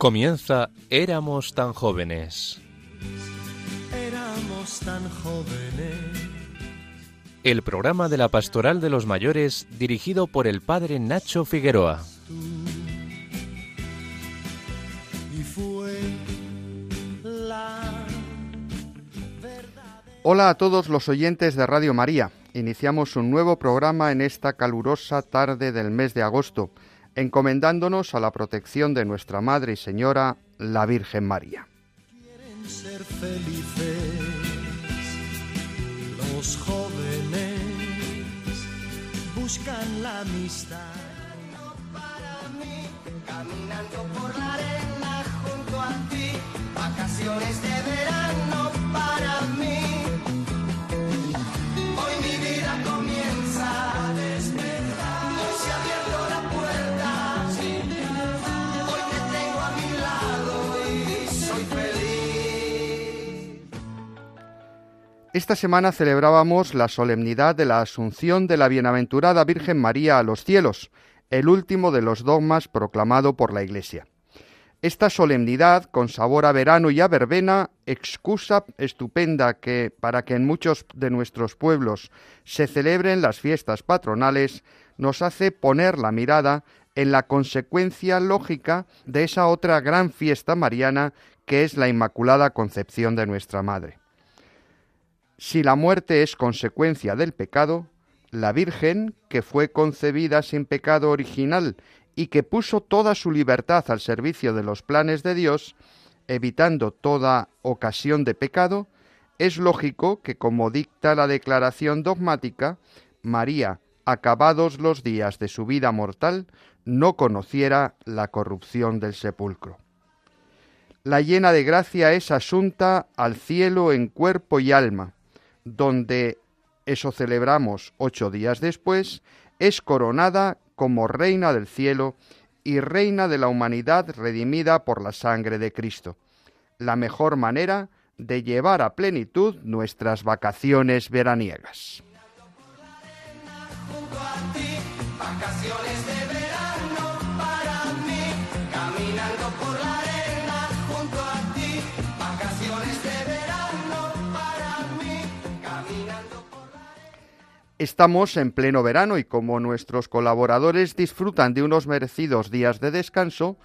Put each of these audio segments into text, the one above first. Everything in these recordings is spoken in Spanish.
Comienza Éramos tan jóvenes. Éramos tan jóvenes. El programa de la Pastoral de los Mayores dirigido por el padre Nacho Figueroa. Y fue la Hola a todos los oyentes de Radio María. Iniciamos un nuevo programa en esta calurosa tarde del mes de agosto, encomendándonos a la protección de nuestra Madre y Señora, la Virgen María. quieren ser felices. Los jóvenes buscan la amistad. Caminando por la arena junto a ti, vacaciones de verano para mí. Esta semana celebrábamos la solemnidad de la Asunción de la Bienaventurada Virgen María a los cielos, el último de los dogmas proclamado por la Iglesia. Esta solemnidad, con sabor a verano y a verbena, excusa estupenda que, para que en muchos de nuestros pueblos se celebren las fiestas patronales, nos hace poner la mirada en la consecuencia lógica de esa otra gran fiesta mariana que es la Inmaculada Concepción de nuestra Madre. Si la muerte es consecuencia del pecado, la Virgen, que fue concebida sin pecado original y que puso toda su libertad al servicio de los planes de Dios, evitando toda ocasión de pecado, es lógico que, como dicta la declaración dogmática, María, acabados los días de su vida mortal, no conociera la corrupción del sepulcro. La llena de gracia es asunta al cielo en cuerpo y alma, donde, eso celebramos ocho días después, es coronada como reina del cielo y reina de la humanidad redimida por la sangre de Cristo. La mejor manera de llevar a plenitud nuestras vacaciones veraniegas. Estamos en pleno verano y como nuestros colaboradores disfrutan de unos merecidos días de descanso,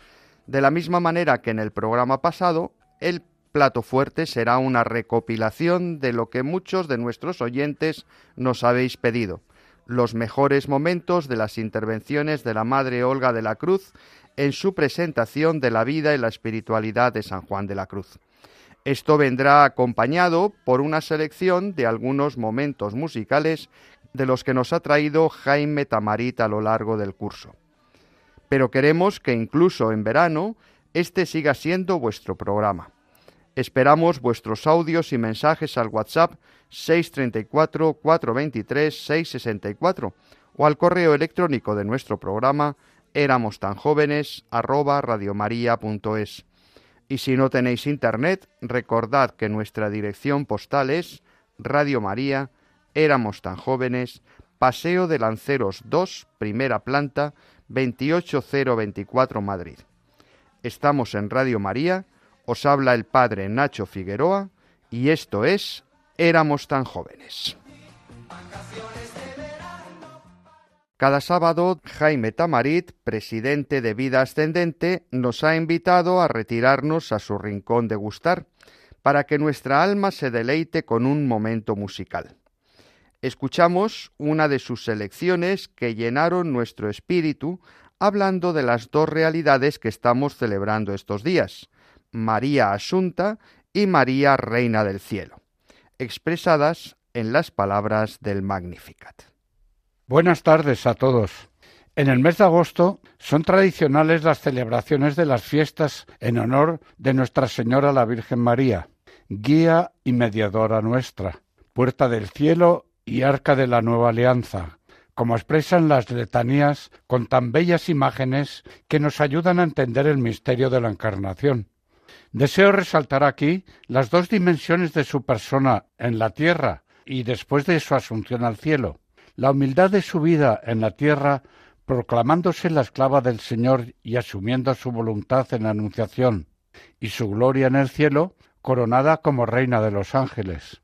de la misma manera que en el programa pasado, el plato fuerte será una recopilación de lo que muchos de nuestros oyentes nos habéis pedido, los mejores momentos de las intervenciones de la Madre Olga de la Cruz en su presentación de la vida y la espiritualidad de San Juan de la Cruz. Esto vendrá acompañado por una selección de algunos momentos musicales de los que nos ha traído Jaime Tamarit a lo largo del curso. Pero queremos que incluso en verano este siga siendo vuestro programa. Esperamos vuestros audios y mensajes al WhatsApp 634 423 664 o al correo electrónico de nuestro programa éramos tan jóvenes. Y si no tenéis internet, recordad que nuestra dirección postal es Radio María, éramos tan jóvenes, Paseo de Lanceros 2, primera planta, 28024 Madrid. Estamos en Radio María, os habla el padre Nacho Figueroa y esto es Éramos tan jóvenes. Cada sábado, Jaime Tamarit, presidente de Vida Ascendente, nos ha invitado a retirarnos a su rincón de gustar, para que nuestra alma se deleite con un momento musical. Escuchamos una de sus selecciones que llenaron nuestro espíritu hablando de las dos realidades que estamos celebrando estos días, María Asunta y María Reina del Cielo, expresadas en las palabras del Magnificat. Buenas tardes a todos. En el mes de agosto son tradicionales las celebraciones de las fiestas en honor de Nuestra Señora la Virgen María, guía y mediadora nuestra, puerta del cielo y arca de la nueva alianza, como expresan las letanías con tan bellas imágenes que nos ayudan a entender el misterio de la Encarnación. Deseo resaltar aquí las dos dimensiones de su persona en la tierra y después de su asunción al cielo, la humildad de su vida en la tierra proclamándose la esclava del Señor y asumiendo su voluntad en la Anunciación, y su gloria en el cielo, coronada como reina de los ángeles.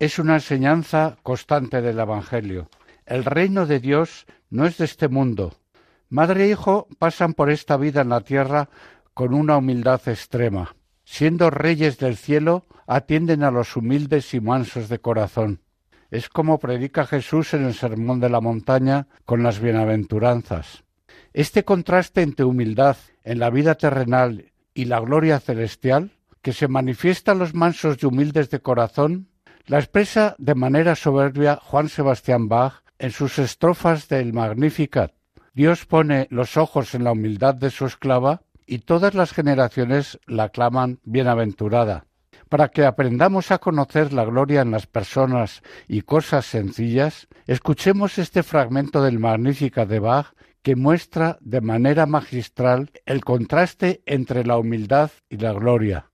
Es una enseñanza constante del Evangelio. El reino de Dios no es de este mundo. Madre e hijo pasan por esta vida en la tierra con una humildad extrema. Siendo reyes del cielo, atienden a los humildes y mansos de corazón. Es como predica Jesús en el Sermón de la Montaña con las bienaventuranzas. Este contraste entre humildad en la vida terrenal y la gloria celestial, que se manifiesta a los mansos y humildes de corazón, la expresa de manera soberbia Juan Sebastián Bach en sus estrofas del Magnificat. Dios pone los ojos en la humildad de su esclava y todas las generaciones la claman bienaventurada para que aprendamos a conocer la gloria en las personas y cosas sencillas, escuchemos este fragmento del Magnífica de Bach que muestra de manera magistral el contraste entre la humildad y la gloria.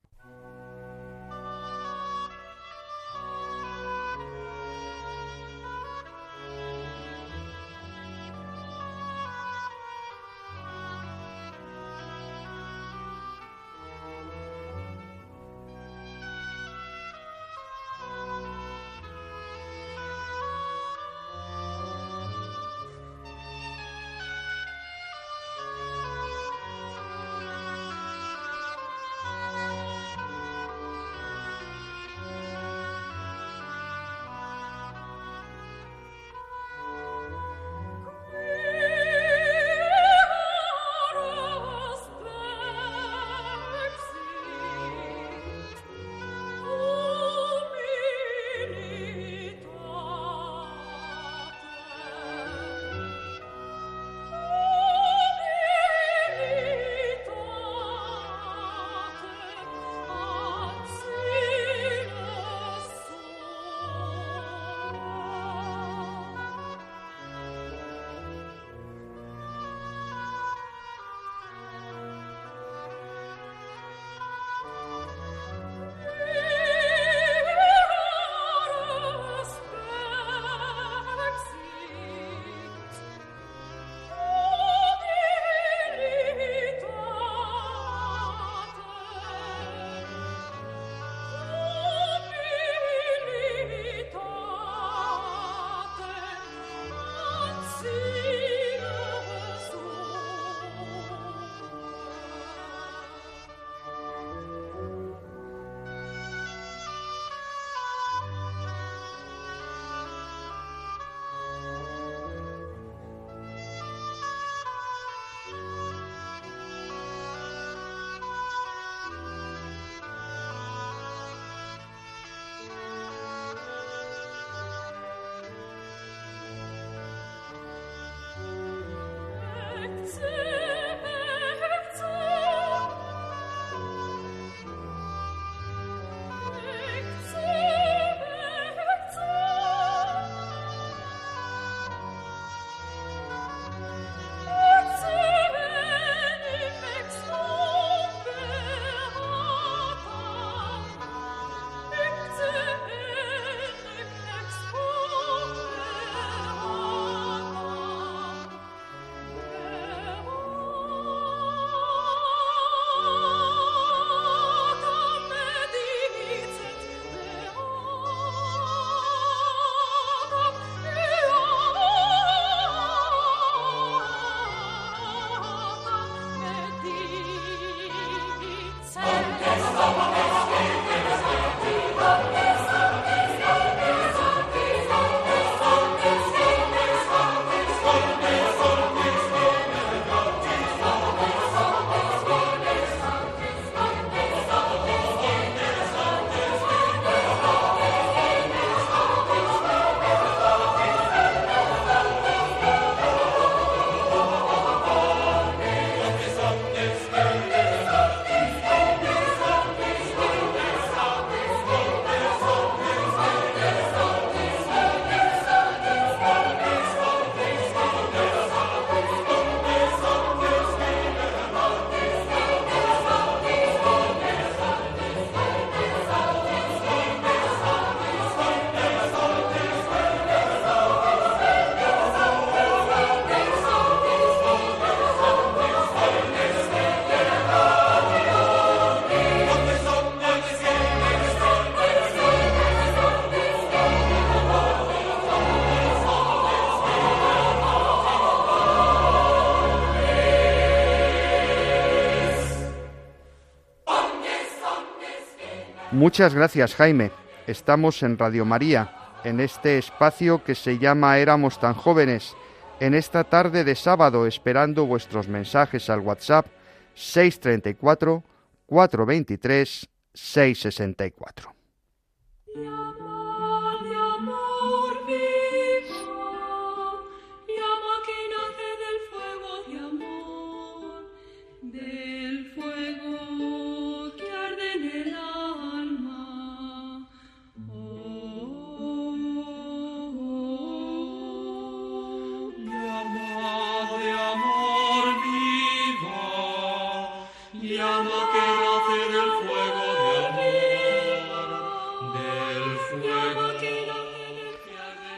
Muchas gracias, Jaime. Estamos en Radio María, en este espacio que se llama Éramos tan jóvenes, en esta tarde de sábado esperando vuestros mensajes al WhatsApp 634 423 664.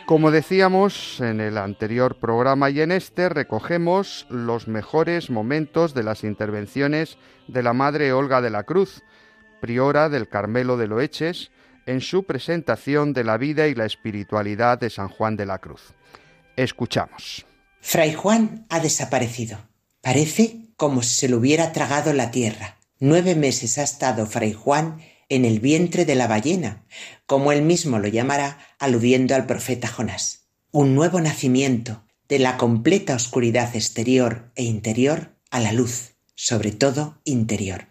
Como decíamos en el anterior programa y en este, recogemos los mejores momentos de las intervenciones de la Madre Olga de la Cruz, priora del Carmelo de Loeches, en su presentación de la vida y la espiritualidad de San Juan de la Cruz. Escuchamos. Fray Juan ha desaparecido. Parece como si se lo hubiera tragado la tierra. Nueve meses ha estado Fray Juan en el vientre de la ballena, como él mismo lo llamará, aludiendo al profeta Jonás. Un nuevo nacimiento de la completa oscuridad exterior e interior a la luz, sobre todo interior.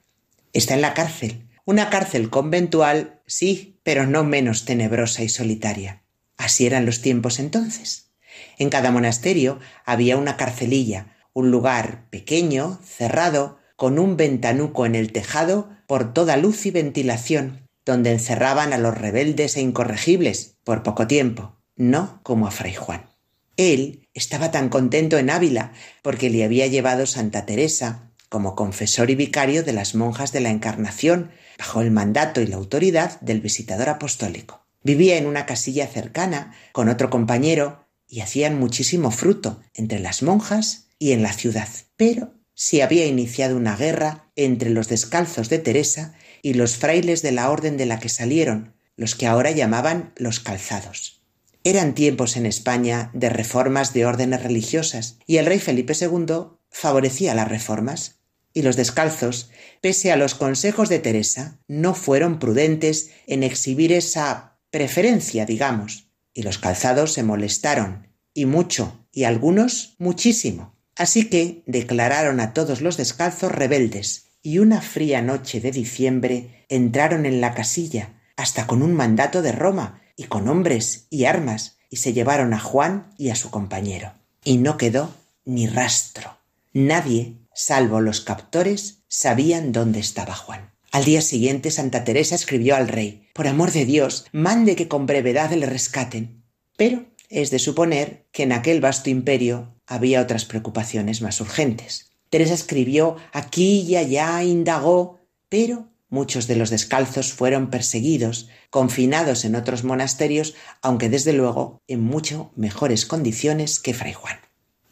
Está en la cárcel, una cárcel conventual, sí, pero no menos tenebrosa y solitaria. Así eran los tiempos entonces. En cada monasterio había una carcelilla, un lugar pequeño, cerrado, con un ventanuco en el tejado por toda luz y ventilación, donde encerraban a los rebeldes e incorregibles por poco tiempo, no como a Fray Juan. Él estaba tan contento en Ávila porque le había llevado Santa Teresa como confesor y vicario de las monjas de la Encarnación bajo el mandato y la autoridad del visitador apostólico. Vivía en una casilla cercana con otro compañero y hacían muchísimo fruto entre las monjas y en la ciudad. Pero se había iniciado una guerra entre los descalzos de Teresa y los frailes de la orden de la que salieron, los que ahora llamaban los calzados. Eran tiempos en España de reformas de órdenes religiosas, y el rey Felipe II favorecía las reformas, y los descalzos, pese a los consejos de Teresa, no fueron prudentes en exhibir esa preferencia, digamos, y los calzados se molestaron, y mucho, y algunos muchísimo. Así que declararon a todos los descalzos rebeldes, y una fría noche de diciembre entraron en la casilla, hasta con un mandato de Roma, y con hombres y armas, y se llevaron a Juan y a su compañero. Y no quedó ni rastro. Nadie, salvo los captores, sabían dónde estaba Juan. Al día siguiente Santa Teresa escribió al rey Por amor de Dios, mande que con brevedad le rescaten. Pero es de suponer que en aquel vasto imperio había otras preocupaciones más urgentes. Teresa escribió aquí y allá, indagó, pero muchos de los descalzos fueron perseguidos, confinados en otros monasterios, aunque desde luego en mucho mejores condiciones que Fray Juan.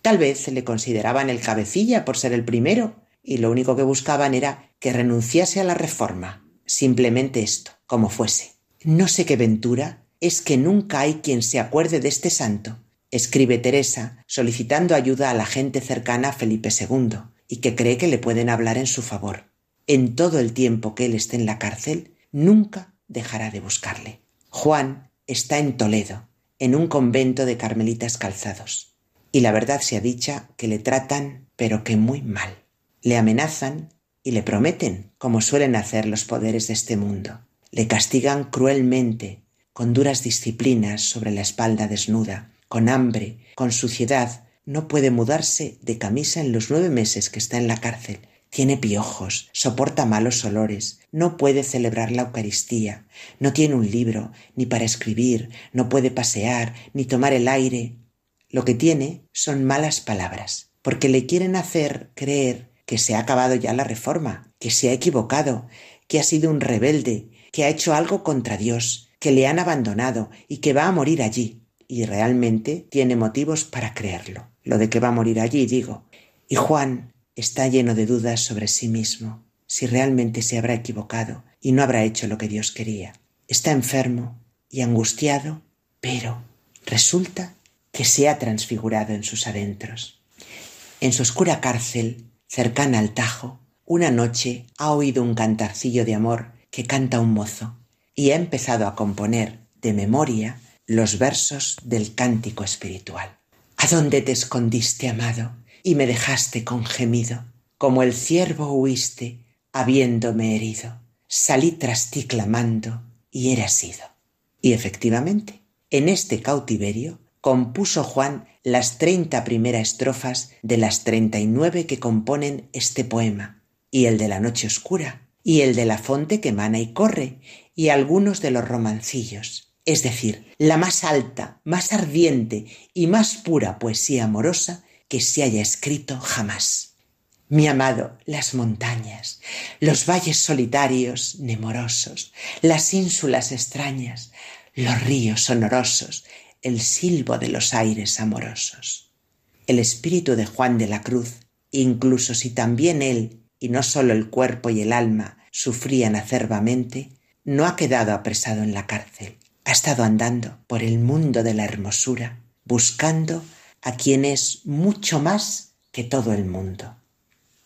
Tal vez le consideraban el cabecilla por ser el primero, y lo único que buscaban era que renunciase a la reforma. Simplemente esto, como fuese. No sé qué ventura es que nunca hay quien se acuerde de este santo, escribe Teresa solicitando ayuda a la gente cercana a Felipe II y que cree que le pueden hablar en su favor. En todo el tiempo que él esté en la cárcel, nunca dejará de buscarle. Juan está en Toledo, en un convento de carmelitas calzados. Y la verdad sea dicha que le tratan, pero que muy mal. Le amenazan y le prometen, como suelen hacer los poderes de este mundo. Le castigan cruelmente con duras disciplinas sobre la espalda desnuda, con hambre, con suciedad, no puede mudarse de camisa en los nueve meses que está en la cárcel. Tiene piojos, soporta malos olores, no puede celebrar la Eucaristía, no tiene un libro, ni para escribir, no puede pasear, ni tomar el aire. Lo que tiene son malas palabras, porque le quieren hacer creer que se ha acabado ya la reforma, que se ha equivocado, que ha sido un rebelde, que ha hecho algo contra Dios, que le han abandonado y que va a morir allí. Y realmente tiene motivos para creerlo. Lo de que va a morir allí, digo. Y Juan está lleno de dudas sobre sí mismo, si realmente se habrá equivocado y no habrá hecho lo que Dios quería. Está enfermo y angustiado, pero resulta que se ha transfigurado en sus adentros. En su oscura cárcel, cercana al Tajo, una noche ha oído un cantarcillo de amor que canta un mozo y ha empezado a componer de memoria los versos del cántico espiritual. ¿A dónde te escondiste, amado, y me dejaste con gemido? Como el ciervo huiste, habiéndome herido. Salí tras ti clamando, y era sido. Y efectivamente, en este cautiverio compuso Juan las treinta primeras estrofas de las treinta y nueve que componen este poema, y el de la noche oscura, y el de la fonte que mana y corre, y algunos de los romancillos, es decir, la más alta, más ardiente y más pura poesía amorosa que se haya escrito jamás. Mi amado, las montañas, los valles solitarios, nemorosos, las ínsulas extrañas, los ríos sonorosos, el silbo de los aires amorosos. El espíritu de Juan de la Cruz, incluso si también él, y no sólo el cuerpo y el alma, sufrían acerbamente, no ha quedado apresado en la cárcel. Ha estado andando por el mundo de la hermosura, buscando a quien es mucho más que todo el mundo.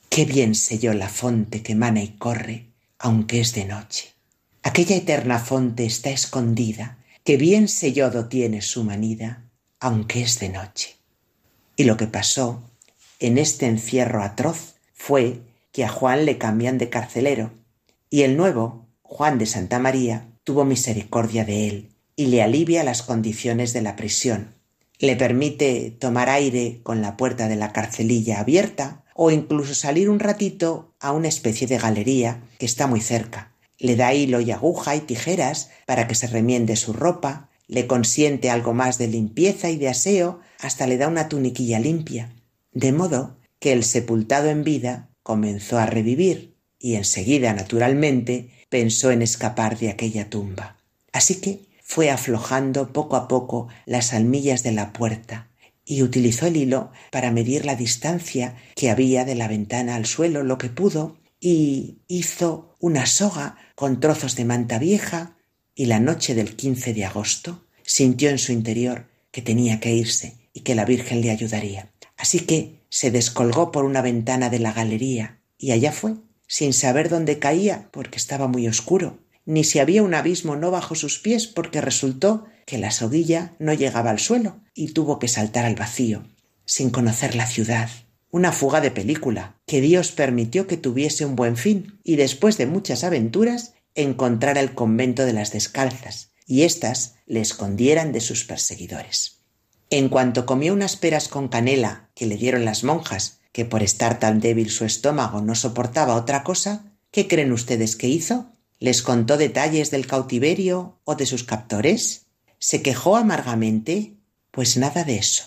Qué bien yo la fonte que mana y corre, aunque es de noche. Aquella eterna fonte está escondida que bien sellodo tiene su manida, aunque es de noche. Y lo que pasó en este encierro atroz fue que a Juan le cambian de carcelero, y el nuevo, Juan de Santa María, tuvo misericordia de él y le alivia las condiciones de la prisión. Le permite tomar aire con la puerta de la carcelilla abierta o incluso salir un ratito a una especie de galería que está muy cerca, le da hilo y aguja y tijeras para que se remiende su ropa, le consiente algo más de limpieza y de aseo, hasta le da una tuniquilla limpia. De modo que el sepultado en vida comenzó a revivir y enseguida, naturalmente, pensó en escapar de aquella tumba. Así que fue aflojando poco a poco las almillas de la puerta y utilizó el hilo para medir la distancia que había de la ventana al suelo lo que pudo y hizo una soga con trozos de manta vieja y la noche del 15 de agosto sintió en su interior que tenía que irse y que la Virgen le ayudaría. Así que se descolgó por una ventana de la galería y allá fue, sin saber dónde caía porque estaba muy oscuro, ni si había un abismo no bajo sus pies porque resultó que la soguilla no llegaba al suelo y tuvo que saltar al vacío, sin conocer la ciudad, una fuga de película, que Dios permitió que tuviese un buen fin, y después de muchas aventuras encontrara el convento de las descalzas, y éstas le escondieran de sus perseguidores. En cuanto comió unas peras con canela que le dieron las monjas, que por estar tan débil su estómago no soportaba otra cosa, ¿qué creen ustedes que hizo? ¿Les contó detalles del cautiverio o de sus captores? ¿Se quejó amargamente? Pues nada de eso.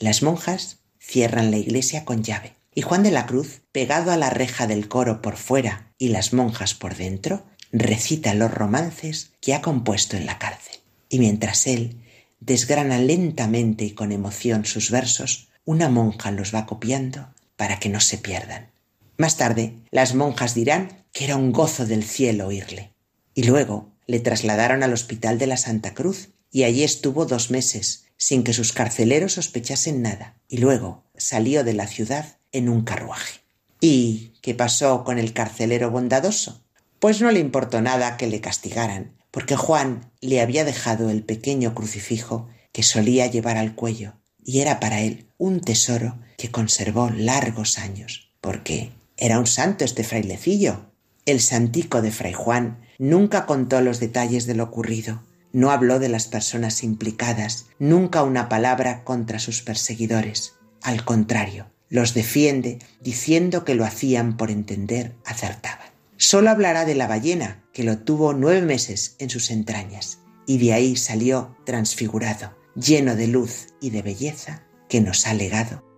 Las monjas cierran la iglesia con llave. Y Juan de la Cruz, pegado a la reja del coro por fuera y las monjas por dentro, recita los romances que ha compuesto en la cárcel. Y mientras él desgrana lentamente y con emoción sus versos, una monja los va copiando para que no se pierdan. Más tarde, las monjas dirán que era un gozo del cielo oírle. Y luego le trasladaron al Hospital de la Santa Cruz, y allí estuvo dos meses, sin que sus carceleros sospechasen nada, y luego salió de la ciudad en un carruaje. ¿Y qué pasó con el carcelero bondadoso? Pues no le importó nada que le castigaran, porque Juan le había dejado el pequeño crucifijo que solía llevar al cuello, y era para él un tesoro que conservó largos años, porque era un santo este frailecillo. El santico de Fray Juan nunca contó los detalles de lo ocurrido, no habló de las personas implicadas, nunca una palabra contra sus perseguidores. Al contrario, los defiende diciendo que lo hacían por entender acertaban. Solo hablará de la ballena, que lo tuvo nueve meses en sus entrañas, y de ahí salió transfigurado, lleno de luz y de belleza que nos ha legado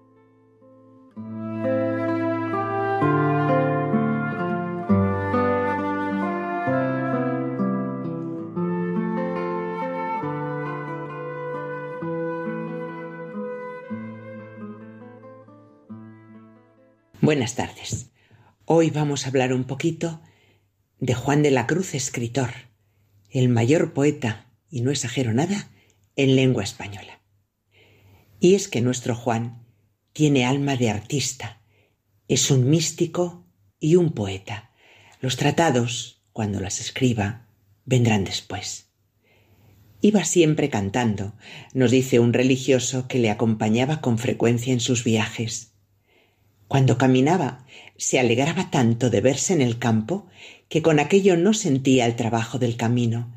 Buenas tardes. Hoy vamos a hablar un poquito de Juan de la Cruz, escritor, el mayor poeta, y no exagero nada, en lengua española. Y es que nuestro Juan tiene alma de artista, es un místico y un poeta. Los tratados cuando las escriba, vendrán después. Iba siempre cantando, nos dice un religioso que le acompañaba con frecuencia en sus viajes. Cuando caminaba, se alegraba tanto de verse en el campo que con aquello no sentía el trabajo del camino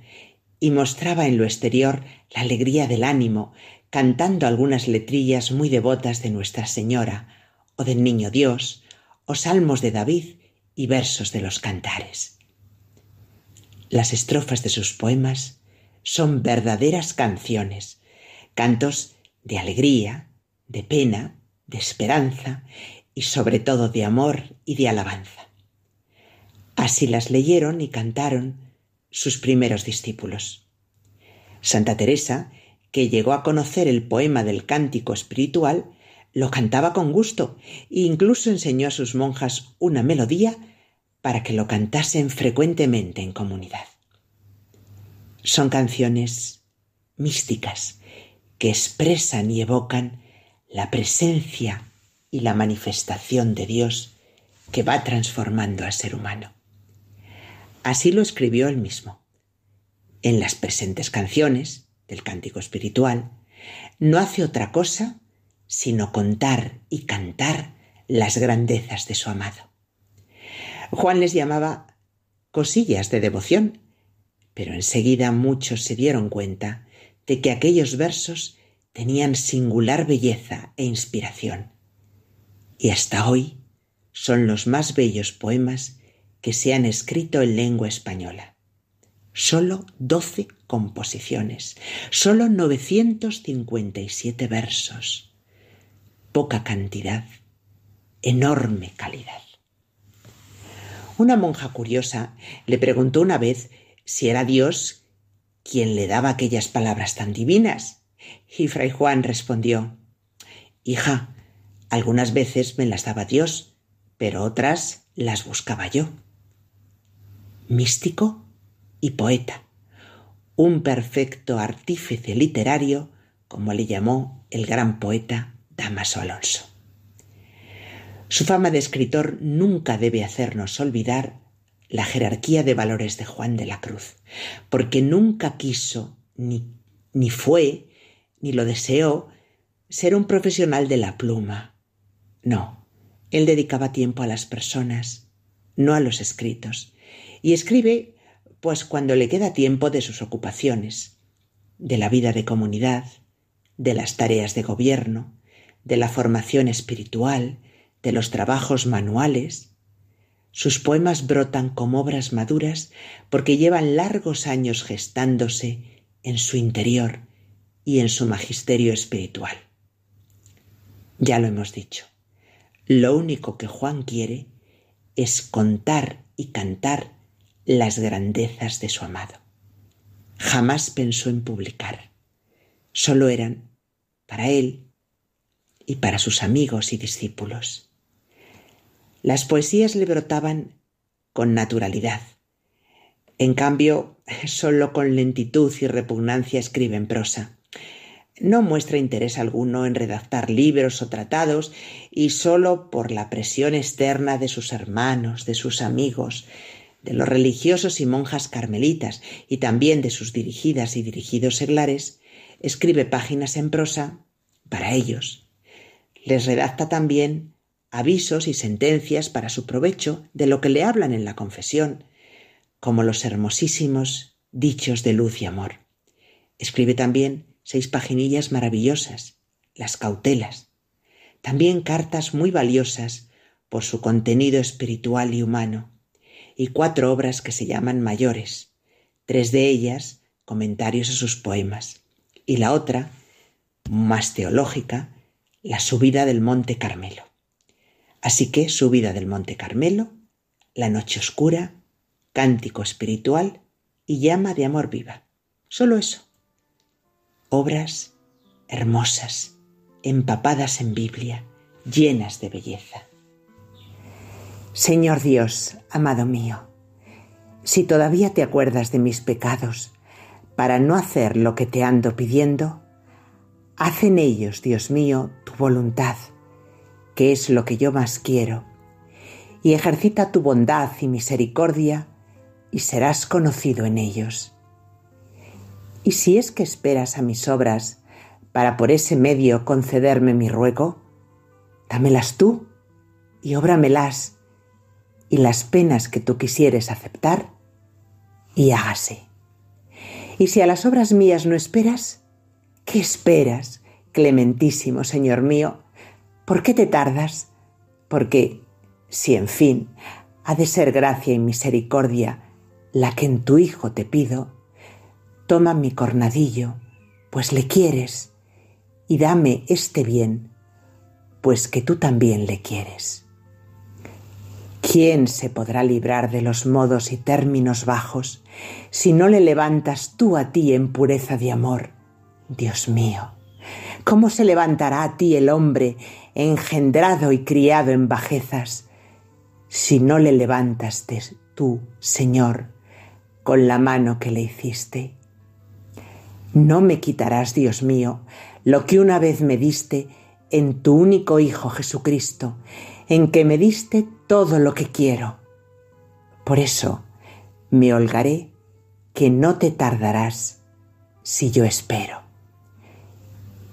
y mostraba en lo exterior la alegría del ánimo, cantando algunas letrillas muy devotas de Nuestra Señora, o del Niño Dios, o salmos de David y versos de los cantares. Las estrofas de sus poemas son verdaderas canciones, cantos de alegría, de pena, de esperanza y sobre todo de amor y de alabanza. Así las leyeron y cantaron sus primeros discípulos. Santa Teresa, que llegó a conocer el poema del cántico espiritual, lo cantaba con gusto e incluso enseñó a sus monjas una melodía para que lo cantasen frecuentemente en comunidad. Son canciones místicas que expresan y evocan la presencia y la manifestación de Dios que va transformando al ser humano. Así lo escribió él mismo. En las presentes canciones del cántico espiritual, no hace otra cosa sino contar y cantar las grandezas de su amado. Juan les llamaba cosillas de devoción, pero enseguida muchos se dieron cuenta de que aquellos versos tenían singular belleza e inspiración y hasta hoy son los más bellos poemas que se han escrito en lengua española. Solo doce composiciones, solo 957 versos. Poca cantidad, enorme calidad. Una monja curiosa le preguntó una vez si era Dios quien le daba aquellas palabras tan divinas. Y Fray Juan respondió Hija, algunas veces me las daba Dios, pero otras las buscaba yo. Místico y poeta, un perfecto artífice literario, como le llamó el gran poeta Damaso Alonso. Su fama de escritor nunca debe hacernos olvidar la jerarquía de valores de Juan de la Cruz, porque nunca quiso, ni, ni fue, ni lo deseó, ser un profesional de la pluma, no, él dedicaba tiempo a las personas, no a los escritos, y escribe pues cuando le queda tiempo de sus ocupaciones, de la vida de comunidad, de las tareas de gobierno, de la formación espiritual, de los trabajos manuales. Sus poemas brotan como obras maduras porque llevan largos años gestándose en su interior y en su magisterio espiritual. Ya lo hemos dicho. Lo único que Juan quiere es contar y cantar las grandezas de su amado. Jamás pensó en publicar. Solo eran para él y para sus amigos y discípulos. Las poesías le brotaban con naturalidad. En cambio, solo con lentitud y repugnancia escribe en prosa no muestra interés alguno en redactar libros o tratados y sólo por la presión externa de sus hermanos, de sus amigos, de los religiosos y monjas carmelitas y también de sus dirigidas y dirigidos seglares, escribe páginas en prosa para ellos. Les redacta también avisos y sentencias para su provecho de lo que le hablan en la confesión, como los hermosísimos dichos de luz y amor. Escribe también seis paginillas maravillosas, las cautelas, también cartas muy valiosas por su contenido espiritual y humano, y cuatro obras que se llaman mayores, tres de ellas comentarios a sus poemas, y la otra, más teológica, la subida del Monte Carmelo. Así que subida del Monte Carmelo, la noche oscura, cántico espiritual y llama de amor viva. Solo eso obras hermosas, empapadas en Biblia, llenas de belleza. Señor Dios, amado mío, si todavía te acuerdas de mis pecados, para no hacer lo que te ando pidiendo, haz en ellos, Dios mío, tu voluntad, que es lo que yo más quiero, y ejercita tu bondad y misericordia y serás conocido en ellos. Y si es que esperas a mis obras para por ese medio concederme mi ruego, dámelas tú y óbramelas, y las penas que tú quisieres aceptar, y hágase. Y si a las obras mías no esperas, ¿qué esperas, clementísimo Señor mío? ¿Por qué te tardas? Porque, si en fin ha de ser gracia y misericordia la que en tu Hijo te pido, toma mi cornadillo, pues le quieres, y dame este bien, pues que tú también le quieres. ¿Quién se podrá librar de los modos y términos bajos si no le levantas tú a ti en pureza de amor? Dios mío, ¿cómo se levantará a ti el hombre engendrado y criado en bajezas si no le levantas tú, Señor, con la mano que le hiciste? No me quitarás, Dios mío, lo que una vez me diste en tu único Hijo Jesucristo, en que me diste todo lo que quiero. Por eso me holgaré que no te tardarás si yo espero.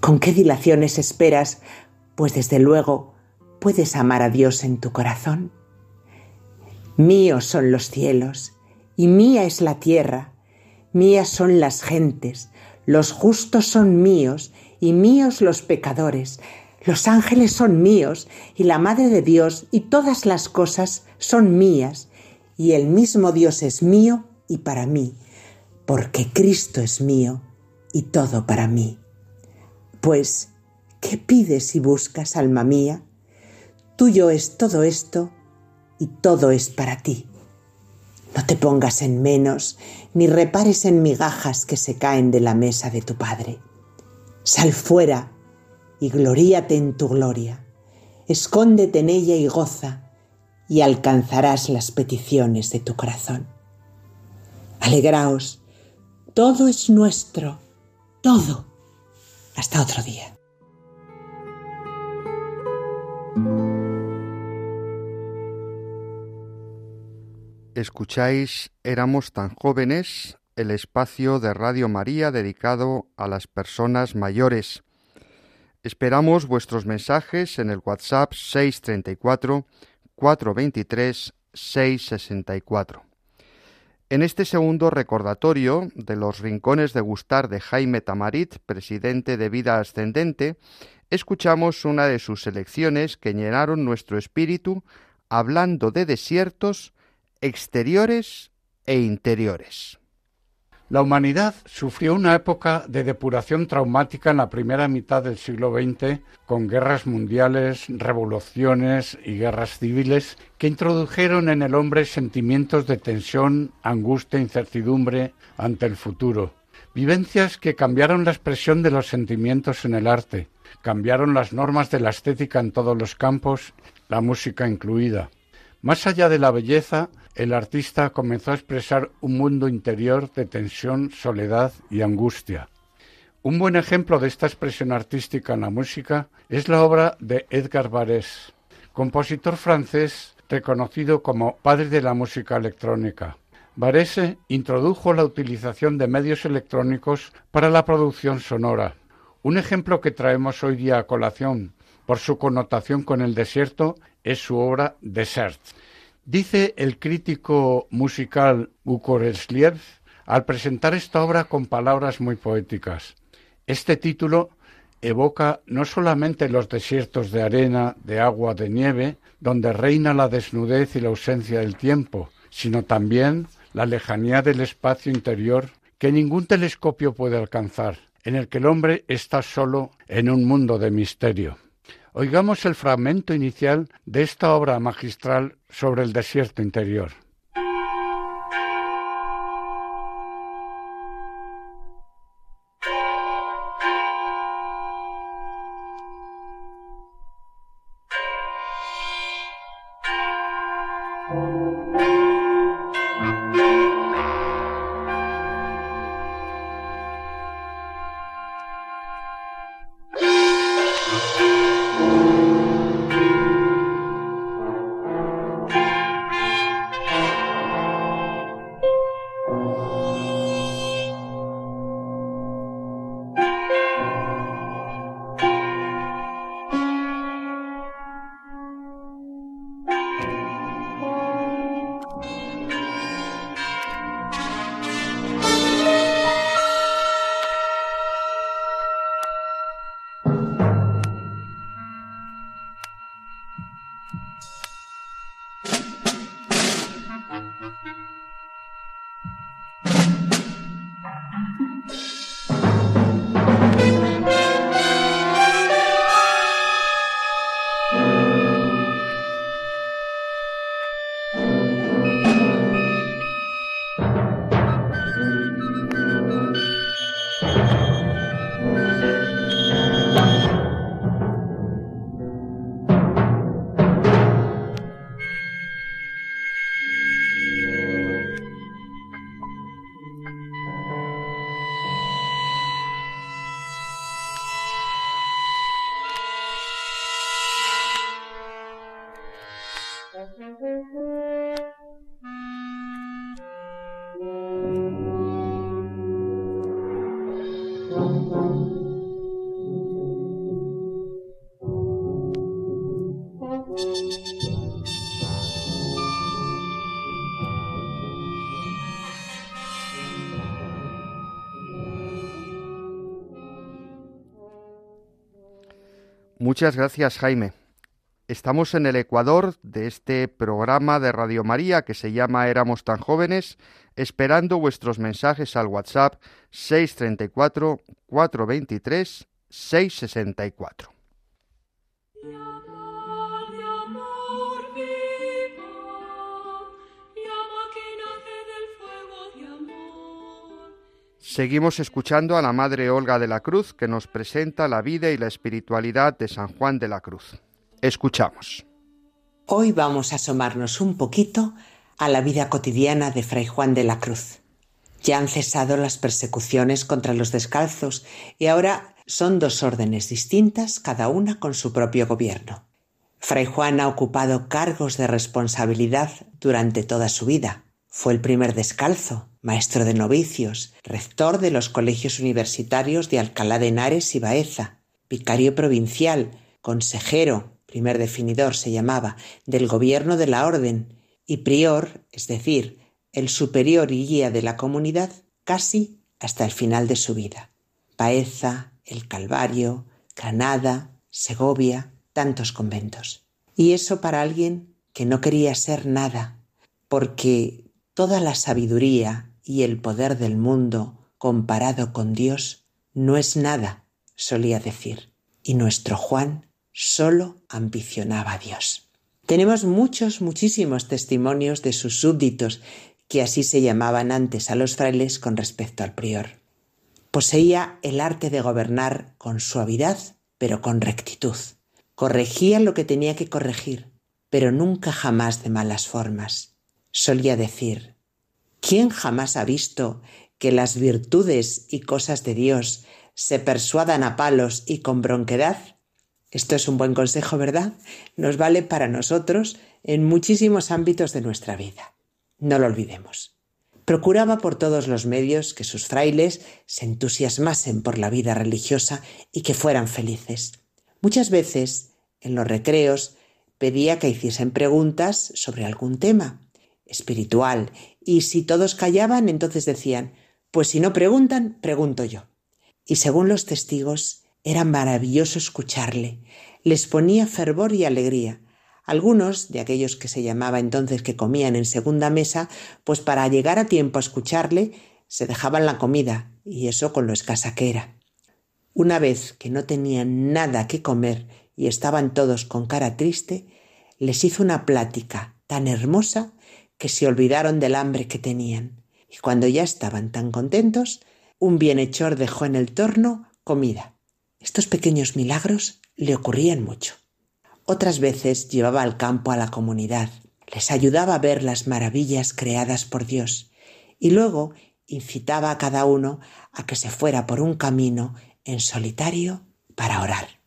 ¿Con qué dilaciones esperas? Pues desde luego puedes amar a Dios en tu corazón. Míos son los cielos y mía es la tierra, mías son las gentes, los justos son míos y míos los pecadores, los ángeles son míos y la Madre de Dios y todas las cosas son mías y el mismo Dios es mío y para mí, porque Cristo es mío y todo para mí. Pues, ¿qué pides y buscas, alma mía? Tuyo es todo esto y todo es para ti. No te pongas en menos, ni repares en migajas que se caen de la mesa de tu Padre. Sal fuera y gloríate en tu gloria. Escóndete en ella y goza, y alcanzarás las peticiones de tu corazón. Alegraos, todo es nuestro, todo. Hasta otro día. Escucháis Éramos tan jóvenes, el espacio de Radio María dedicado a las personas mayores. Esperamos vuestros mensajes en el WhatsApp 634 423 664. En este segundo recordatorio de los rincones de gustar de Jaime Tamarit, presidente de Vida Ascendente, escuchamos una de sus selecciones que llenaron nuestro espíritu hablando de desiertos exteriores e interiores. La humanidad sufrió una época de depuración traumática en la primera mitad del siglo XX, con guerras mundiales, revoluciones y guerras civiles que introdujeron en el hombre sentimientos de tensión, angustia, incertidumbre ante el futuro. Vivencias que cambiaron la expresión de los sentimientos en el arte, cambiaron las normas de la estética en todos los campos, la música incluida. Más allá de la belleza, el artista comenzó a expresar un mundo interior de tensión, soledad y angustia. Un buen ejemplo de esta expresión artística en la música es la obra de Edgar Varese, compositor francés reconocido como padre de la música electrónica. Varese introdujo la utilización de medios electrónicos para la producción sonora. Un ejemplo que traemos hoy día a colación por su connotación con el desierto es su obra Desert. Dice el crítico musical Ukoresliev al presentar esta obra con palabras muy poéticas. Este título evoca no solamente los desiertos de arena, de agua, de nieve, donde reina la desnudez y la ausencia del tiempo, sino también la lejanía del espacio interior que ningún telescopio puede alcanzar, en el que el hombre está solo en un mundo de misterio. Oigamos el fragmento inicial de esta obra magistral sobre el desierto interior. Muchas gracias, Jaime. Estamos en el Ecuador de este programa de Radio María que se llama Éramos tan jóvenes, esperando vuestros mensajes al WhatsApp 634 423 664. Seguimos escuchando a la Madre Olga de la Cruz que nos presenta la vida y la espiritualidad de San Juan de la Cruz. Escuchamos. Hoy vamos a asomarnos un poquito a la vida cotidiana de Fray Juan de la Cruz. Ya han cesado las persecuciones contra los descalzos y ahora son dos órdenes distintas, cada una con su propio gobierno. Fray Juan ha ocupado cargos de responsabilidad durante toda su vida. Fue el primer descalzo, maestro de novicios, rector de los colegios universitarios de Alcalá de Henares y Baeza, vicario provincial, consejero, primer definidor se llamaba, del gobierno de la orden, y prior, es decir, el superior y guía de la comunidad, casi hasta el final de su vida. Baeza, el Calvario, Granada, Segovia, tantos conventos. Y eso para alguien que no quería ser nada, porque toda la sabiduría y el poder del mundo comparado con Dios no es nada, solía decir. Y nuestro Juan solo ambicionaba a Dios. Tenemos muchos, muchísimos testimonios de sus súbditos, que así se llamaban antes a los frailes con respecto al prior. Poseía el arte de gobernar con suavidad, pero con rectitud. Corregía lo que tenía que corregir, pero nunca jamás de malas formas. Solía decir, ¿Quién jamás ha visto que las virtudes y cosas de Dios se persuadan a palos y con bronquedad? Esto es un buen consejo, ¿verdad? Nos vale para nosotros en muchísimos ámbitos de nuestra vida. No lo olvidemos. Procuraba por todos los medios que sus frailes se entusiasmasen por la vida religiosa y que fueran felices. Muchas veces, en los recreos, pedía que hiciesen preguntas sobre algún tema espiritual y si todos callaban, entonces decían, pues si no preguntan, pregunto yo. Y según los testigos, era maravilloso escucharle, les ponía fervor y alegría. Algunos, de aquellos que se llamaba entonces que comían en segunda mesa, pues para llegar a tiempo a escucharle, se dejaban la comida, y eso con lo escasa que era. Una vez que no tenían nada que comer y estaban todos con cara triste, les hizo una plática tan hermosa que se olvidaron del hambre que tenían, y cuando ya estaban tan contentos, un bienhechor dejó en el torno comida. Estos pequeños milagros le ocurrían mucho. Otras veces llevaba al campo a la comunidad, les ayudaba a ver las maravillas creadas por Dios, y luego incitaba a cada uno a que se fuera por un camino en solitario para orar.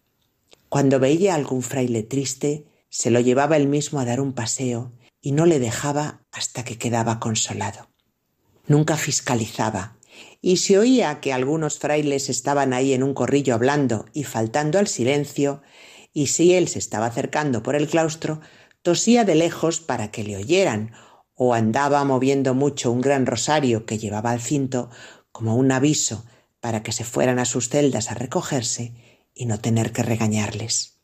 Cuando veía a algún fraile triste, se lo llevaba él mismo a dar un paseo y no le dejaba hasta que quedaba consolado. Nunca fiscalizaba, y se oía que algunos frailes estaban ahí en un corrillo hablando y faltando al silencio, y si él se estaba acercando por el claustro, tosía de lejos para que le oyeran, o andaba moviendo mucho un gran rosario que llevaba al cinto como un aviso para que se fueran a sus celdas a recogerse y no tener que regañarles.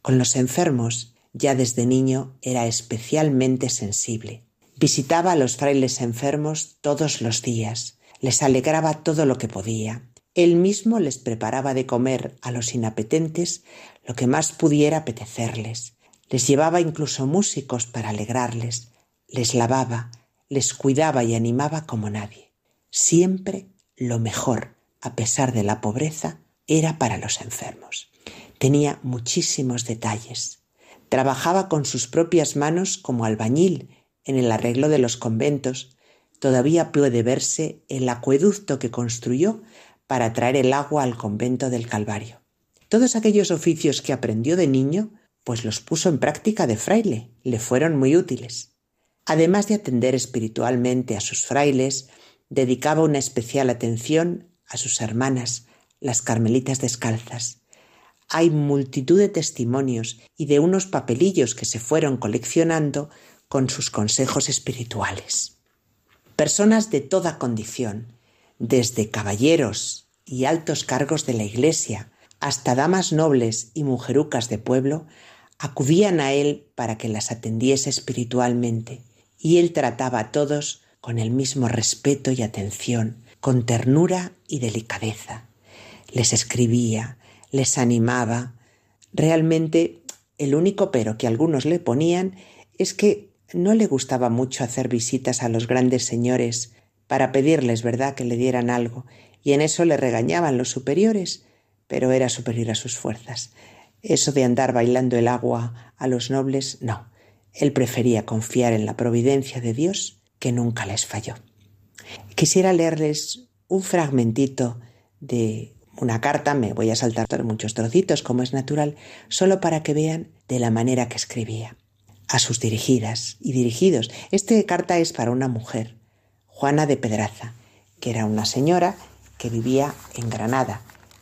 Con los enfermos ya desde niño era especialmente sensible. Visitaba a los frailes enfermos todos los días, les alegraba todo lo que podía. Él mismo les preparaba de comer a los inapetentes lo que más pudiera apetecerles. Les llevaba incluso músicos para alegrarles, les lavaba, les cuidaba y animaba como nadie. Siempre lo mejor, a pesar de la pobreza, era para los enfermos. Tenía muchísimos detalles. Trabajaba con sus propias manos como albañil en el arreglo de los conventos. Todavía puede verse el acueducto que construyó para traer el agua al convento del Calvario. Todos aquellos oficios que aprendió de niño, pues los puso en práctica de fraile, le fueron muy útiles. Además de atender espiritualmente a sus frailes, dedicaba una especial atención a sus hermanas, las carmelitas descalzas hay multitud de testimonios y de unos papelillos que se fueron coleccionando con sus consejos espirituales. Personas de toda condición, desde caballeros y altos cargos de la Iglesia hasta damas nobles y mujerucas de pueblo, acudían a él para que las atendiese espiritualmente, y él trataba a todos con el mismo respeto y atención, con ternura y delicadeza. Les escribía, les animaba. Realmente el único pero que algunos le ponían es que no le gustaba mucho hacer visitas a los grandes señores para pedirles, ¿verdad?, que le dieran algo, y en eso le regañaban los superiores, pero era superior a sus fuerzas. Eso de andar bailando el agua a los nobles, no. Él prefería confiar en la providencia de Dios, que nunca les falló. Quisiera leerles un fragmentito de una carta, me voy a saltar muchos trocitos, como es natural, solo para que vean de la manera que escribía. A sus dirigidas y dirigidos. Esta carta es para una mujer, Juana de Pedraza, que era una señora que vivía en Granada.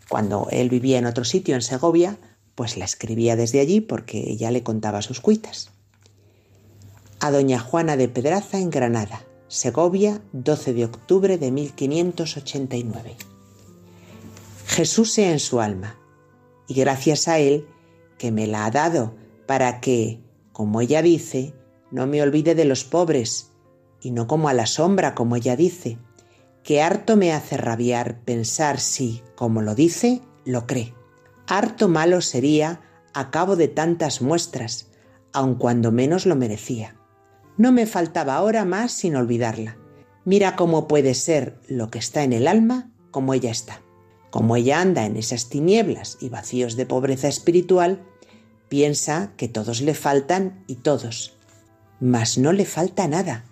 Cuando él vivía en otro sitio, en Segovia, pues la escribía desde allí porque ella le contaba sus cuitas. A doña Juana de Pedraza en Granada, Segovia, 12 de octubre de 1589. Jesús sea en su alma, y gracias a Él que me la ha dado para que, como ella dice, no me olvide de los pobres, y no como a la sombra, como ella dice, que harto me hace rabiar pensar si, como lo dice, lo cree. Harto malo sería a cabo de tantas muestras, aun cuando menos lo merecía. No me faltaba ahora más sin olvidarla. Mira cómo puede ser lo que está en el alma como ella está. Como ella anda en esas tinieblas y vacíos de pobreza espiritual, piensa que todos le faltan y todos. Mas no le falta nada,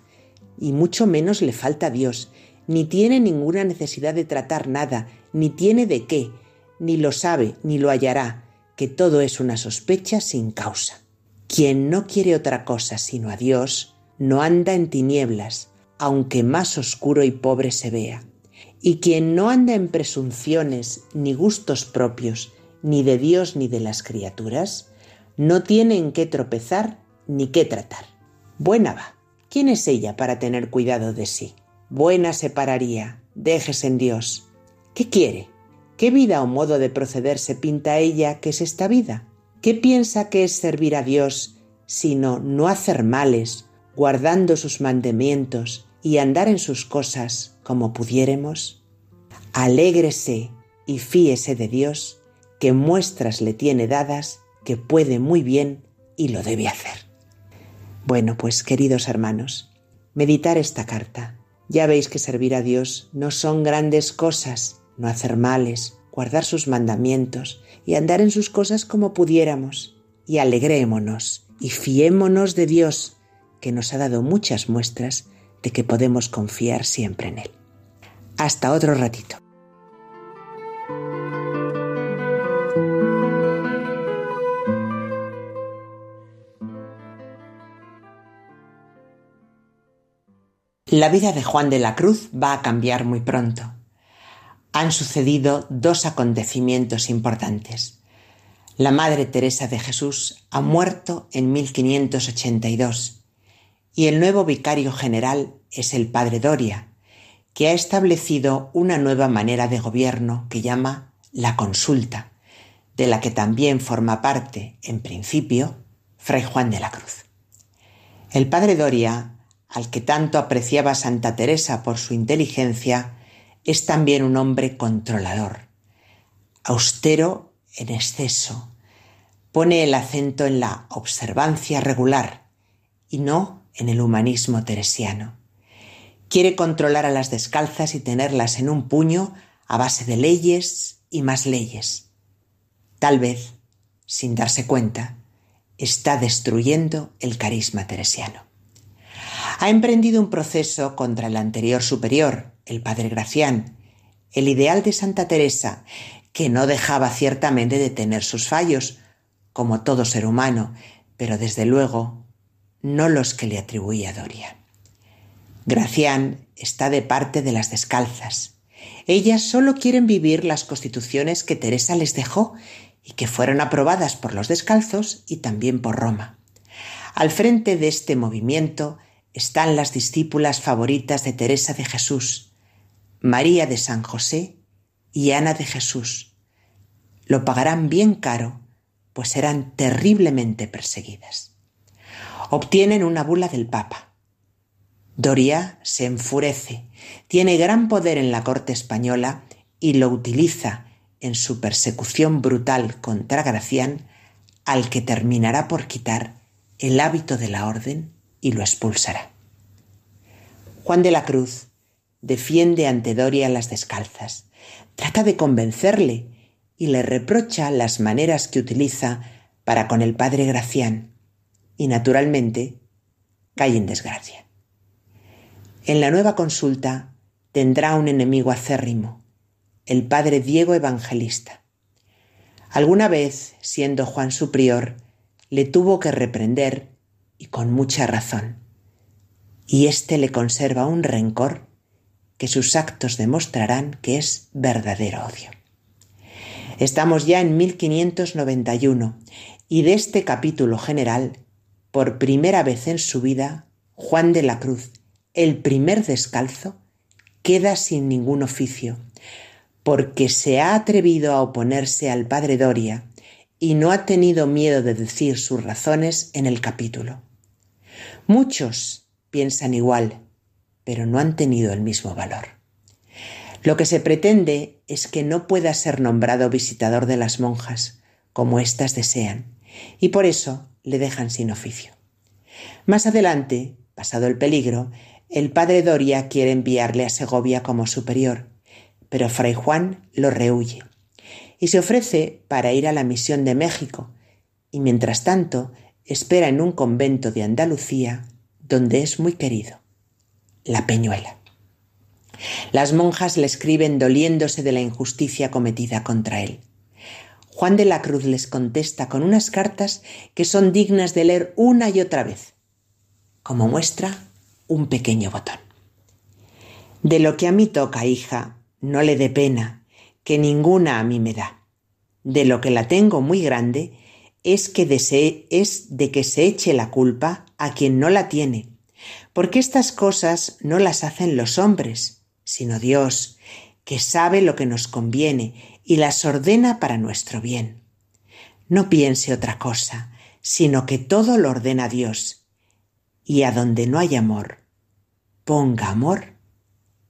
y mucho menos le falta Dios, ni tiene ninguna necesidad de tratar nada, ni tiene de qué, ni lo sabe, ni lo hallará, que todo es una sospecha sin causa. Quien no quiere otra cosa sino a Dios, no anda en tinieblas, aunque más oscuro y pobre se vea. Y quien no anda en presunciones ni gustos propios, ni de Dios ni de las criaturas, no tiene en qué tropezar ni qué tratar. Buena va. ¿Quién es ella para tener cuidado de sí? Buena se pararía. Dejes en Dios. ¿Qué quiere? ¿Qué vida o modo de proceder se pinta ella que es esta vida? ¿Qué piensa que es servir a Dios sino no hacer males, guardando sus mandamientos y andar en sus cosas como pudiéremos? Alégrese y fíese de Dios, que muestras le tiene dadas, que puede muy bien y lo debe hacer. Bueno, pues queridos hermanos, meditar esta carta. Ya veis que servir a Dios no son grandes cosas, no hacer males, guardar sus mandamientos y andar en sus cosas como pudiéramos. Y alegrémonos y fiémonos de Dios, que nos ha dado muchas muestras de que podemos confiar siempre en Él. Hasta otro ratito. La vida de Juan de la Cruz va a cambiar muy pronto. Han sucedido dos acontecimientos importantes. La Madre Teresa de Jesús ha muerto en 1582 y el nuevo vicario general es el Padre Doria, que ha establecido una nueva manera de gobierno que llama la consulta, de la que también forma parte, en principio, Fray Juan de la Cruz. El Padre Doria, al que tanto apreciaba Santa Teresa por su inteligencia, es también un hombre controlador, austero en exceso, pone el acento en la observancia regular y no en el humanismo teresiano. Quiere controlar a las descalzas y tenerlas en un puño a base de leyes y más leyes. Tal vez, sin darse cuenta, está destruyendo el carisma teresiano. Ha emprendido un proceso contra el anterior superior, el padre Gracián, el ideal de Santa Teresa, que no dejaba ciertamente de tener sus fallos, como todo ser humano, pero desde luego no los que le atribuía Doria. Gracián está de parte de las descalzas. Ellas solo quieren vivir las constituciones que Teresa les dejó y que fueron aprobadas por los descalzos y también por Roma. Al frente de este movimiento están las discípulas favoritas de Teresa de Jesús, María de San José y Ana de Jesús, lo pagarán bien caro, pues serán terriblemente perseguidas. Obtienen una bula del Papa. Doria se enfurece, tiene gran poder en la corte española y lo utiliza en su persecución brutal contra Gracián, al que terminará por quitar el hábito de la orden y lo expulsará. Juan de la Cruz defiende ante Doria las descalzas, trata de convencerle y le reprocha las maneras que utiliza para con el padre Gracián y naturalmente cae en desgracia. En la nueva consulta tendrá un enemigo acérrimo, el padre Diego Evangelista. Alguna vez, siendo Juan su prior, le tuvo que reprender y con mucha razón. Y éste le conserva un rencor que sus actos demostrarán que es verdadero odio. Estamos ya en 1591 y de este capítulo general, por primera vez en su vida, Juan de la Cruz, el primer descalzo, queda sin ningún oficio, porque se ha atrevido a oponerse al padre Doria y no ha tenido miedo de decir sus razones en el capítulo. Muchos piensan igual, pero no han tenido el mismo valor. Lo que se pretende es que no pueda ser nombrado visitador de las monjas, como éstas desean, y por eso le dejan sin oficio. Más adelante, pasado el peligro, el padre Doria quiere enviarle a Segovia como superior, pero Fray Juan lo rehuye y se ofrece para ir a la misión de México, y mientras tanto espera en un convento de Andalucía donde es muy querido, la Peñuela. Las monjas le escriben doliéndose de la injusticia cometida contra él. Juan de la Cruz les contesta con unas cartas que son dignas de leer una y otra vez, como muestra un pequeño botón. De lo que a mí toca, hija, no le dé pena, que ninguna a mí me da. De lo que la tengo muy grande es que desee, es de que se eche la culpa a quien no la tiene, porque estas cosas no las hacen los hombres, sino Dios, que sabe lo que nos conviene y las ordena para nuestro bien. No piense otra cosa, sino que todo lo ordena Dios, y a donde no hay amor, ponga amor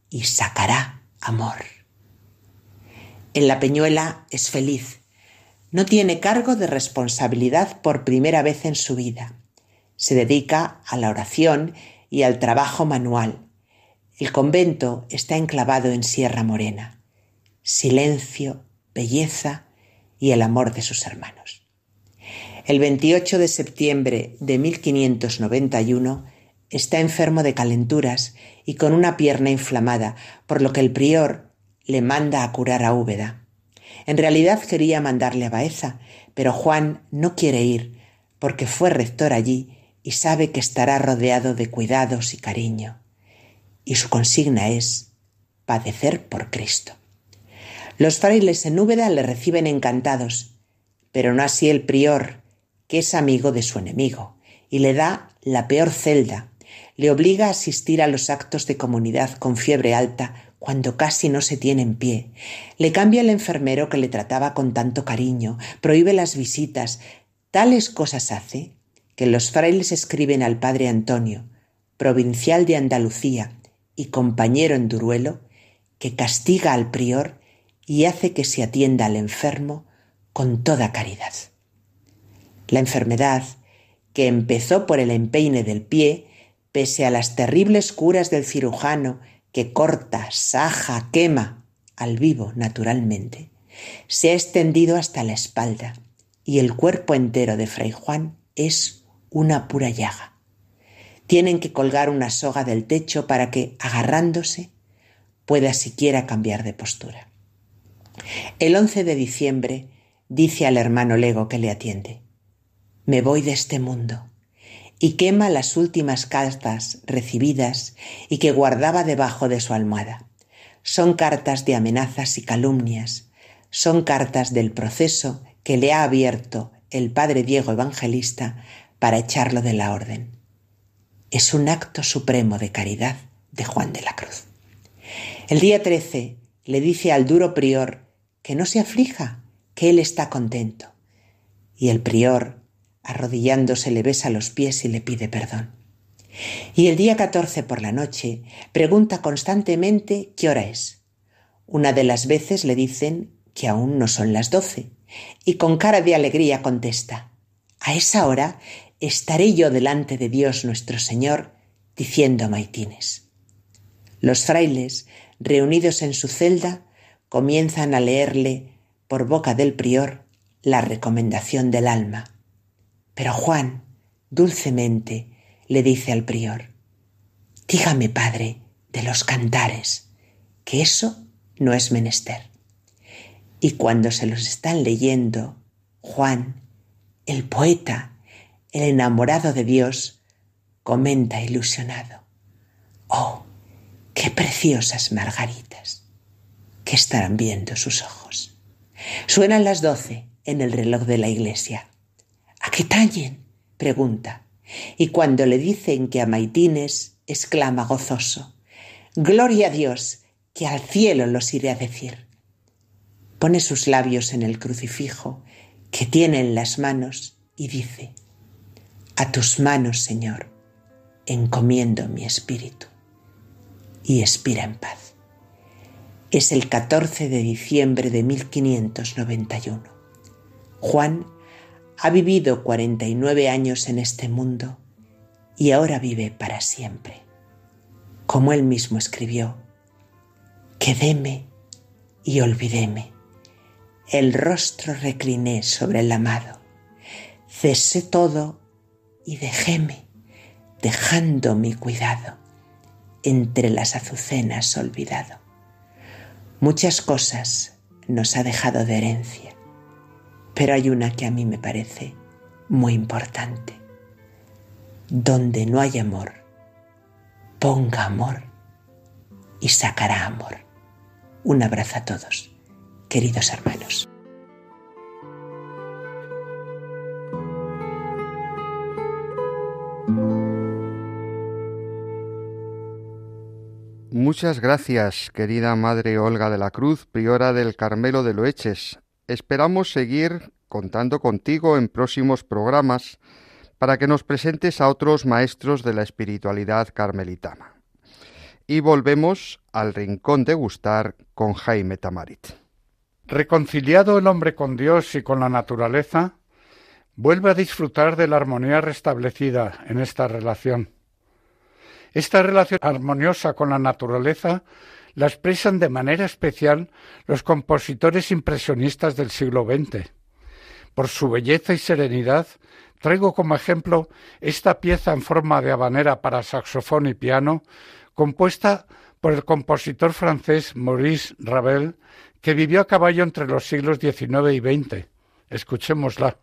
y sacará amor. En la Peñuela es feliz. No tiene cargo de responsabilidad por primera vez en su vida. Se dedica a la oración y al trabajo manual. El convento está enclavado en Sierra Morena. Silencio, belleza y el amor de sus hermanos. El 28 de septiembre de 1591 está enfermo de calenturas y con una pierna inflamada, por lo que el prior le manda a curar a Úbeda. En realidad quería mandarle a Baeza, pero Juan no quiere ir porque fue rector allí y sabe que estará rodeado de cuidados y cariño. Y su consigna es padecer por Cristo. Los frailes en Úbeda le reciben encantados, pero no así el prior, que es amigo de su enemigo, y le da la peor celda, le obliga a asistir a los actos de comunidad con fiebre alta cuando casi no se tiene en pie. Le cambia el enfermero que le trataba con tanto cariño, prohíbe las visitas. Tales cosas hace que los frailes escriben al padre Antonio, provincial de Andalucía y compañero en Duruelo, que castiga al prior y hace que se atienda al enfermo con toda caridad. La enfermedad, que empezó por el empeine del pie, pese a las terribles curas del cirujano que corta, saja, quema al vivo naturalmente, se ha extendido hasta la espalda y el cuerpo entero de Fray Juan es una pura llaga. Tienen que colgar una soga del techo para que, agarrándose, pueda siquiera cambiar de postura. El 11 de diciembre dice al hermano Lego que le atiende, me voy de este mundo y quema las últimas cartas recibidas y que guardaba debajo de su almohada. Son cartas de amenazas y calumnias, son cartas del proceso que le ha abierto el padre Diego Evangelista para echarlo de la orden. Es un acto supremo de caridad de Juan de la Cruz. El día 13 le dice al duro prior que no se aflija, que él está contento. Y el prior, arrodillándose, le besa los pies y le pide perdón. Y el día 14 por la noche pregunta constantemente qué hora es. Una de las veces le dicen que aún no son las doce, y con cara de alegría contesta, a esa hora estaré yo delante de Dios nuestro Señor diciendo maitines. Los frailes, reunidos en su celda, comienzan a leerle por boca del prior la recomendación del alma. Pero Juan, dulcemente, le dice al prior, Dígame, padre, de los cantares, que eso no es menester. Y cuando se los están leyendo, Juan, el poeta, el enamorado de Dios, comenta ilusionado, Oh, qué preciosas margaritas. ¿Qué estarán viendo sus ojos? Suenan las doce en el reloj de la iglesia. ¿A qué tallen? pregunta. Y cuando le dicen que a Maitines, exclama gozoso, Gloria a Dios, que al cielo los iré a decir. Pone sus labios en el crucifijo que tiene en las manos y dice, A tus manos, Señor, encomiendo mi espíritu. Y expira en paz. Es el 14 de diciembre de 1591. Juan ha vivido 49 años en este mundo y ahora vive para siempre. Como él mismo escribió, quedéme y olvidéme. El rostro recliné sobre el amado. Cesé todo y dejéme, dejando mi cuidado, entre las azucenas olvidado. Muchas cosas nos ha dejado de herencia pero hay una que a mí me parece muy importante. Donde no hay amor, ponga amor y sacará amor. Un abrazo a todos, queridos hermanos. Muchas gracias, querida Madre Olga de la Cruz, priora del Carmelo de Loeches, Esperamos seguir contando contigo en próximos programas para que nos presentes a otros maestros de la espiritualidad carmelitana. Y volvemos al rincón de gustar con Jaime Tamarit. Reconciliado el hombre con Dios y con la naturaleza, vuelve a disfrutar de la armonía restablecida en esta relación. Esta relación armoniosa con la naturaleza la expresan de manera especial los compositores impresionistas del siglo XX. Por su belleza y serenidad, traigo como ejemplo esta pieza en forma de habanera para saxofón y piano, compuesta por el compositor francés Maurice Ravel, que vivió a caballo entre los siglos XIX y XX. Escuchémosla.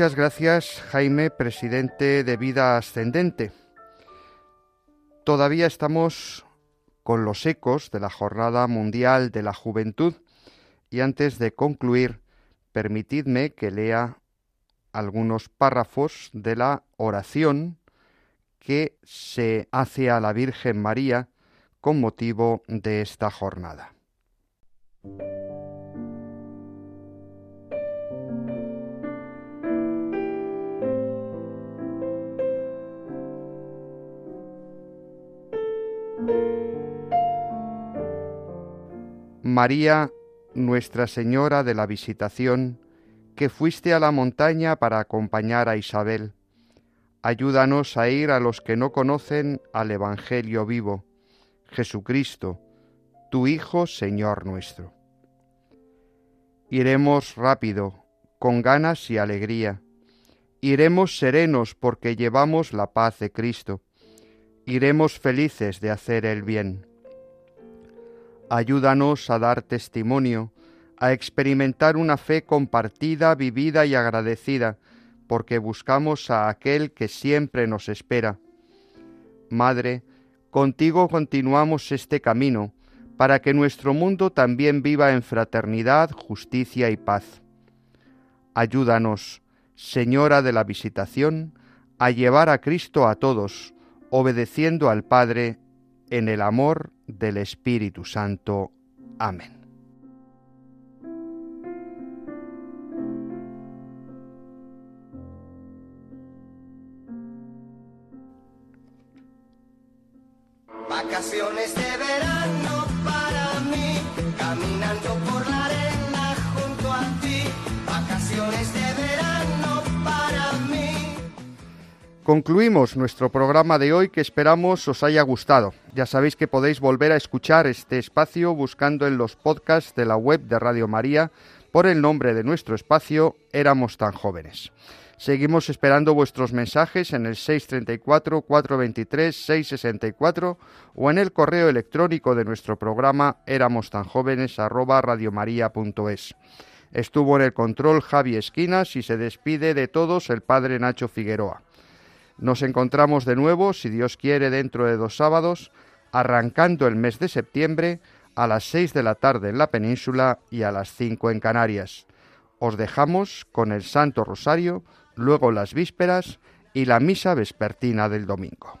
Muchas gracias, Jaime, presidente de Vida Ascendente. Todavía estamos con los ecos de la Jornada Mundial de la Juventud y antes de concluir, permitidme que lea algunos párrafos de la oración que se hace a la Virgen María con motivo de esta jornada. María Nuestra Señora de la Visitación, que fuiste a la montaña para acompañar a Isabel, ayúdanos a ir a los que no conocen al Evangelio vivo, Jesucristo, tu Hijo, Señor nuestro. Iremos rápido, con ganas y alegría. Iremos serenos porque llevamos la paz de Cristo. Iremos felices de hacer el bien. Ayúdanos a dar testimonio, a experimentar una fe compartida, vivida y agradecida, porque buscamos a aquel que siempre nos espera. Madre, contigo continuamos este camino, para que nuestro mundo también viva en fraternidad, justicia y paz. Ayúdanos, Señora de la Visitación, a llevar a Cristo a todos, obedeciendo al Padre en el amor del Espíritu Santo. Amén. Vacaciones de verano para mí, caminando por la Concluimos nuestro programa de hoy que esperamos os haya gustado. Ya sabéis que podéis volver a escuchar este espacio buscando en los podcasts de la web de Radio María por el nombre de nuestro espacio Éramos tan jóvenes. Seguimos esperando vuestros mensajes en el 634-423-664 o en el correo electrónico de nuestro programa éramos tan jóvenes. Estuvo en el control Javi Esquinas y se despide de todos el padre Nacho Figueroa. Nos encontramos de nuevo, si Dios quiere, dentro de dos sábados, arrancando el mes de septiembre a las seis de la tarde en la península y a las cinco en Canarias. Os dejamos con el Santo Rosario, luego las vísperas y la misa vespertina del domingo.